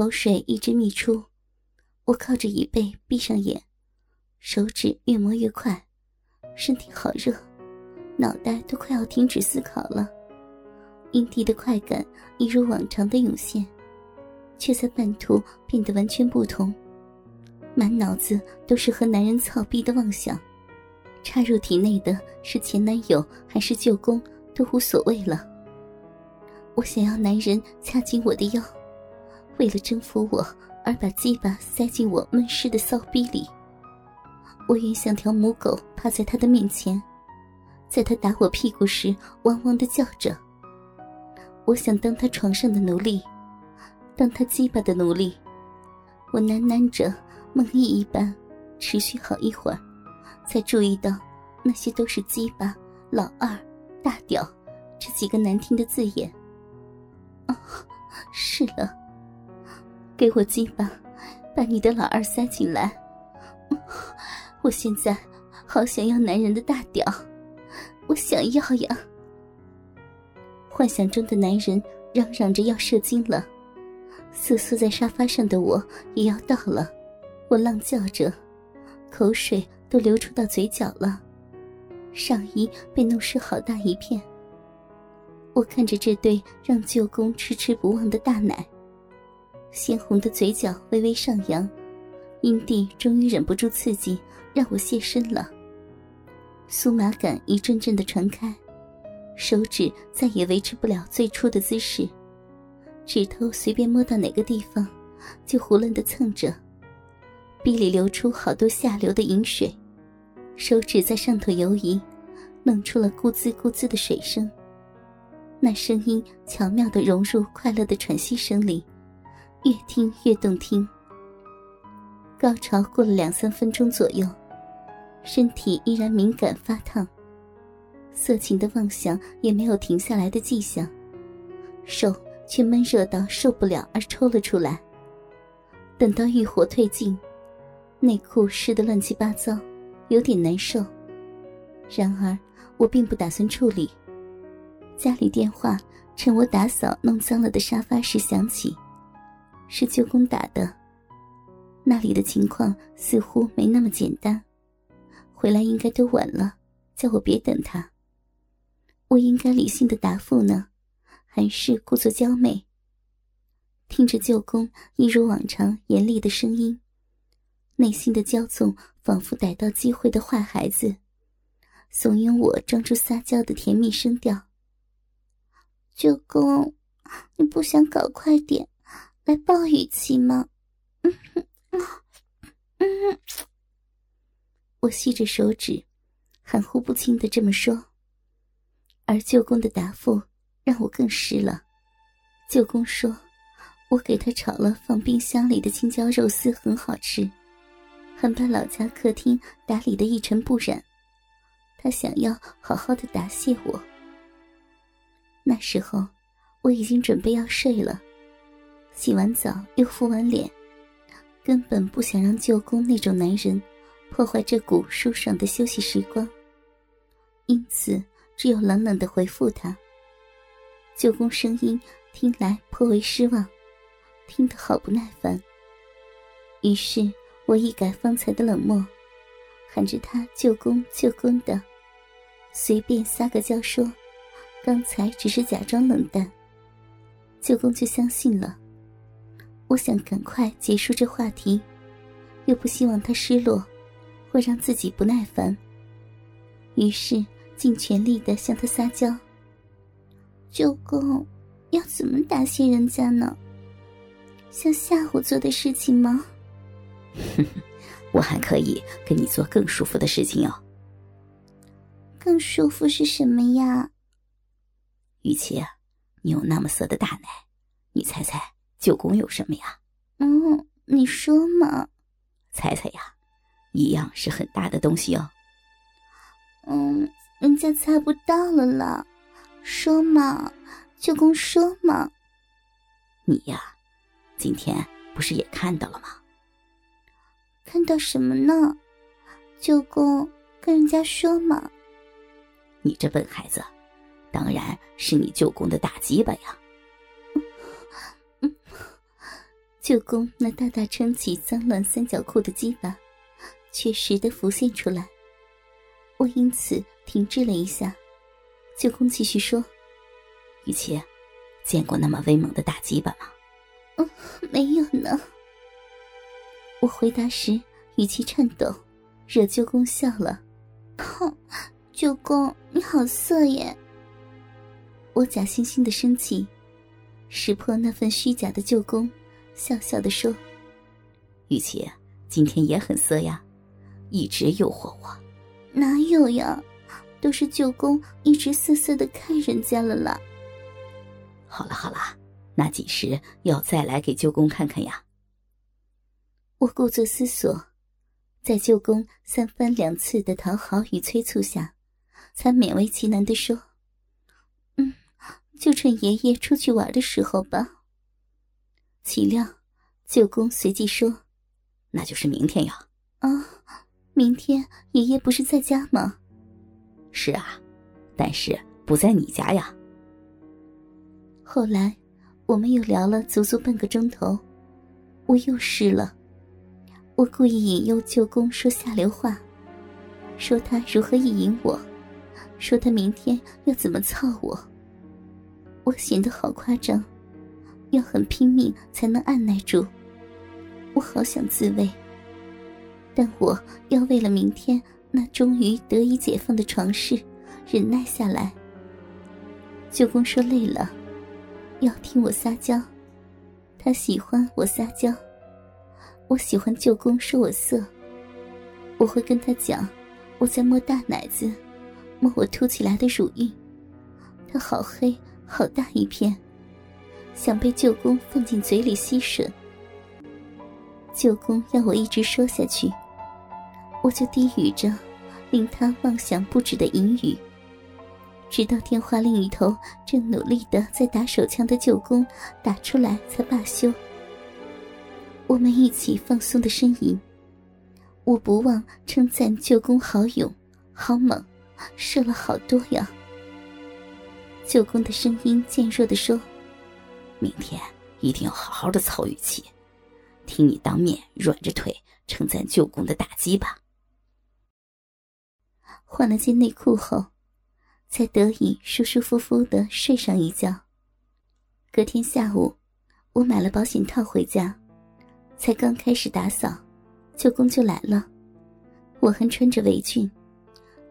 口水一直泌出，我靠着椅背闭上眼，手指越磨越快，身体好热，脑袋都快要停止思考了。阴蒂的快感一如往常的涌现，却在半途变得完全不同，满脑子都是和男人操逼的妄想。插入体内的是前男友还是舅公都无所谓了。我想要男人掐紧我的腰，为了征服我而把鸡巴塞进我闷湿的骚逼里。我愿像条母狗趴在他的面前，在他打我屁股时汪汪的叫着。我想当他床上的奴隶，当他鸡巴的奴隶。我喃喃着，梦呓一般，持续好一会儿。才注意到，那些都是“鸡巴”“老二”“大屌”这几个难听的字眼。啊，是了，给我鸡巴，把你的老二塞进来。我现在好想要男人的大屌，我想要呀！幻想中的男人嚷嚷着要射精了，瑟缩在沙发上的我也要到了，我浪叫着，口水。都流出到嘴角了，上衣被弄湿好大一片。我看着这对让舅公迟迟不忘的大奶，鲜红的嘴角微微上扬，阴蒂终于忍不住刺激，让我现身了。酥麻感一阵阵的传开，手指再也维持不了最初的姿势，指头随便摸到哪个地方，就胡乱的蹭着，鼻里流出好多下流的饮水。手指在上头游移，弄出了咕滋咕滋的水声。那声音巧妙地融入快乐的喘息声里，越听越动听。高潮过了两三分钟左右，身体依然敏感发烫，色情的妄想也没有停下来的迹象，手却闷热到受不了而抽了出来。等到欲火退尽，内裤湿得乱七八糟。有点难受，然而我并不打算处理。家里电话趁我打扫弄脏了的沙发时响起，是舅公打的。那里的情况似乎没那么简单，回来应该都晚了，叫我别等他。我应该理性的答复呢，还是故作娇媚？听着舅公一如往常严厉的声音。内心的骄纵仿佛逮到机会的坏孩子，怂恿我装出撒娇的甜蜜声调。舅公，你不想搞快点来抱雨期吗？嗯嗯嗯。我吸着手指，含糊不清的这么说。而舅公的答复让我更湿了。舅公说：“我给他炒了放冰箱里的青椒肉丝，很好吃。”很把老家客厅打理的一尘不染，他想要好好的答谢我。那时候我已经准备要睡了，洗完澡又敷完脸，根本不想让舅公那种男人破坏这股舒爽的休息时光，因此只有冷冷的回复他。舅公声音听来颇为失望，听得好不耐烦，于是。我一改方才的冷漠，喊着他舅公舅公的，随便撒个娇说，刚才只是假装冷淡。舅公就相信了。我想赶快结束这话题，又不希望他失落，会让自己不耐烦。于是尽全力的向他撒娇。舅公，要怎么答谢人家呢？像吓唬做的事情吗？哼哼，我还可以跟你做更舒服的事情哦。更舒服是什么呀？雨琪，你有那么色的大奶，你猜猜舅公有什么呀？嗯，你说嘛。猜猜呀，一样是很大的东西哦。嗯，人家猜不到了啦。说嘛，舅公说嘛。你呀，今天不是也看到了吗？看到什么呢？舅公跟人家说嘛。你这笨孩子，当然是你舅公的大鸡巴呀。舅公那大大撑起脏乱三角裤的鸡巴，确实的浮现出来。我因此停滞了一下。舅公继续说：“雨琪，见过那么威猛的大鸡巴吗？”“嗯，没有呢。”我回答时语气颤抖，惹舅公笑了。“哼，舅公你好色耶！”我假惺惺的生气，识破那份虚假的舅公。笑笑的说：“雨琪，今天也很色呀，一直诱惑我。哪有呀，都是舅公一直色色的看人家了啦。好了好了，那几时要再来给舅公看看呀？”我故作思索，在舅公三番两次的讨好与催促下，才勉为其难的说：“嗯，就趁爷爷出去玩的时候吧。”岂料，舅公随即说：“那就是明天呀。”“啊，明天爷爷不是在家吗？”“是啊，但是不在你家呀。”后来，我们又聊了足足半个钟头，我又湿了。我故意引诱舅公说下流话，说他如何意淫我，说他明天要怎么操我。我显得好夸张。要很拼命才能按耐住，我好想自慰，但我要为了明天那终于得以解放的床事，忍耐下来。舅公说累了，要听我撒娇，他喜欢我撒娇，我喜欢舅公说我色，我会跟他讲，我在摸大奶子，摸我凸起来的乳晕，它好黑，好大一片。想被舅公放进嘴里吸吮，舅公要我一直说下去，我就低语着，令他妄想不止的淫语，直到电话另一头正努力的在打手枪的舅公打出来才罢休。我们一起放松的呻吟，我不忘称赞舅公好勇、好猛，射了好多呀。舅公的声音渐弱的说。明天一定要好好的操雨琪，听你当面软着腿称赞舅公的大鸡巴。换了件内裤后，才得以舒舒服服的睡上一觉。隔天下午，我买了保险套回家，才刚开始打扫，舅公就来了。我还穿着围裙，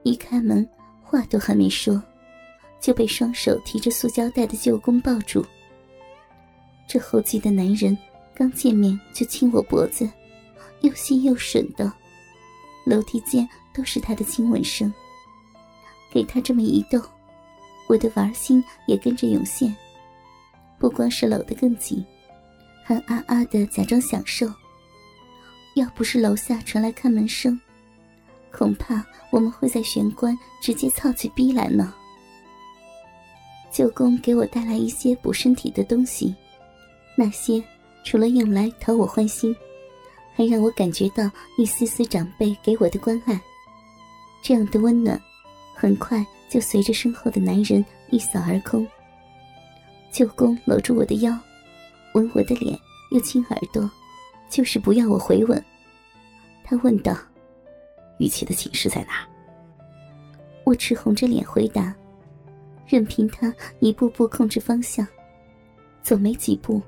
一开门，话都还没说，就被双手提着塑胶袋的舅公抱住。这后继的男人刚见面就亲我脖子，又细又吮的，楼梯间都是他的亲吻声。给他这么一逗，我的玩心也跟着涌现。不光是搂得更紧，还啊啊的假装享受。要不是楼下传来开门声，恐怕我们会在玄关直接操起逼来呢。舅公给我带来一些补身体的东西。那些除了用来讨我欢心，还让我感觉到一丝丝长辈给我的关爱。这样的温暖，很快就随着身后的男人一扫而空。舅公搂住我的腰，吻我的脸，又亲耳朵，就是不要我回吻。他问道：“玉琪的寝室在哪？”我赤红着脸回答，任凭他一步步控制方向。走没几步。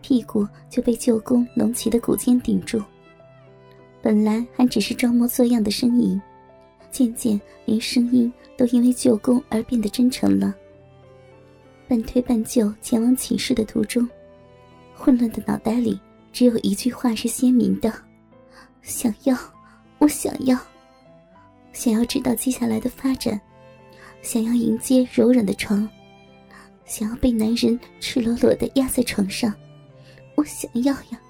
屁股就被舅公隆起的骨尖顶住。本来还只是装模作样的呻吟，渐渐连声音都因为舅公而变得真诚了。半推半就前往寝室的途中，混乱的脑袋里只有一句话是鲜明的：想要，我想要，想要知道接下来的发展，想要迎接柔软的床，想要被男人赤裸裸的压在床上。我想要呀，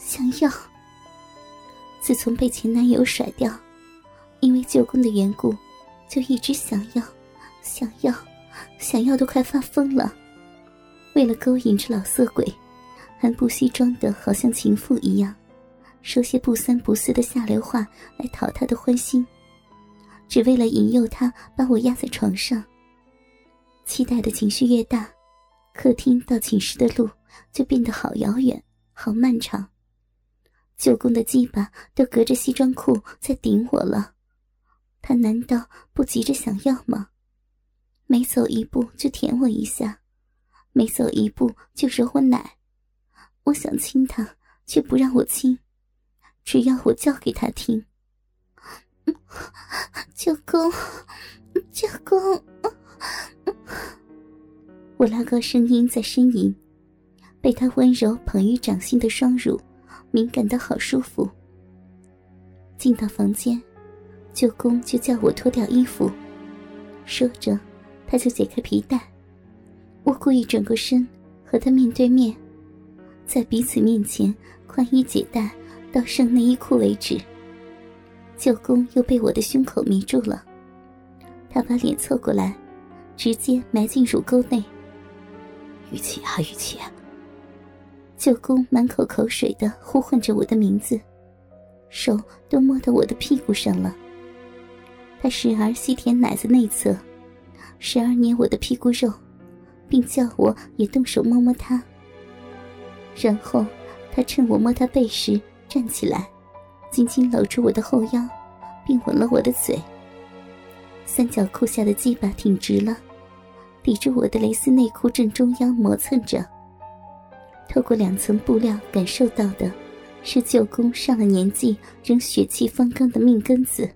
想要。自从被前男友甩掉，因为舅公的缘故，就一直想要，想要，想要，都快发疯了。为了勾引这老色鬼，还不惜装的好像情妇一样，说些不三不四的下流话来讨他的欢心，只为了引诱他把我压在床上。期待的情绪越大，客厅到寝室的路。就变得好遥远，好漫长。舅公的鸡巴都隔着西装裤在顶我了，他难道不急着想要吗？每走一步就舔我一下，每走一步就揉我奶。我想亲他，却不让我亲，只要我叫给他听。舅公，舅公，我拉高声音在呻吟，被他温柔捧于掌心的双乳。敏感的好舒服。进到房间，舅公就叫我脱掉衣服，说着，他就解开皮带。我故意转过身，和他面对面，在彼此面前宽衣解带到剩内衣裤为止。舅公又被我的胸口迷住了，他把脸凑过来，直接埋进乳沟内。雨琪啊，雨琪。舅公满口口水的呼唤着我的名字，手都摸到我的屁股上了。他时而吸舔奶子内侧，时而捏我的屁股肉，并叫我也动手摸摸他。然后他趁我摸他背时站起来，紧紧搂住我的后腰，并吻了我的嘴。三角裤下的鸡巴挺直了，抵住我的蕾丝内裤正中央磨蹭着。透过两层布料，感受到的是舅公上了年纪仍血气方刚的命根子。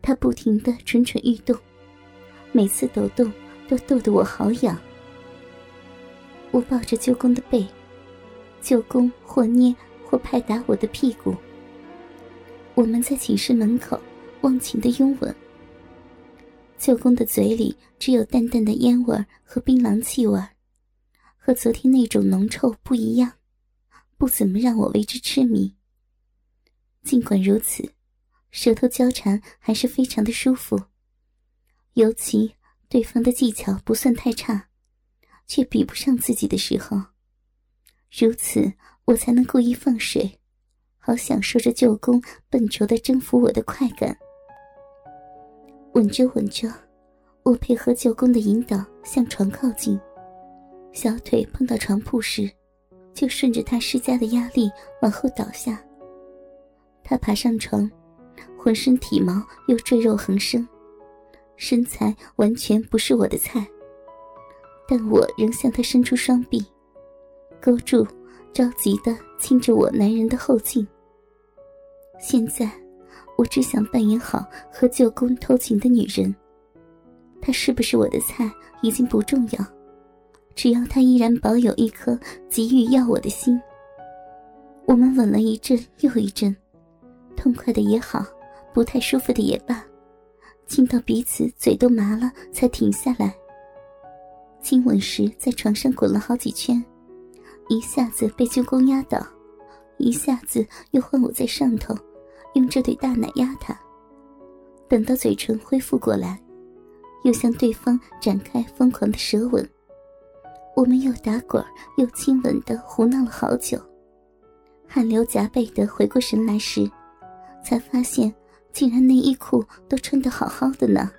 他不停的蠢蠢欲动，每次抖动都逗得我好痒。我抱着舅公的背，舅公或捏或拍打我的屁股。我们在寝室门口忘情的拥吻。舅公的嘴里只有淡淡的烟味和槟榔气味。和昨天那种浓臭不一样，不怎么让我为之痴迷。尽管如此，舌头交缠还是非常的舒服。尤其对方的技巧不算太差，却比不上自己的时候，如此我才能故意放水，好享受着舅公笨拙的征服我的快感。稳着稳着，我配合舅公的引导向床靠近。小腿碰到床铺时，就顺着他施加的压力往后倒下。他爬上床，浑身体毛又赘肉横生，身材完全不是我的菜。但我仍向他伸出双臂，勾住，着急的亲着我男人的后颈。现在，我只想扮演好和舅公偷情的女人。他是不是我的菜已经不重要。只要他依然保有一颗急于要我的心，我们吻了一阵又一阵，痛快的也好，不太舒服的也罢，亲到彼此嘴都麻了才停下来。亲吻时在床上滚了好几圈，一下子被舅公压倒，一下子又换我在上头，用这对大奶压他。等到嘴唇恢复过来，又向对方展开疯狂的舌吻。我们又打滚又亲吻的胡闹了好久，汗流浃背的回过神来时，才发现竟然内衣裤都穿得好好的呢。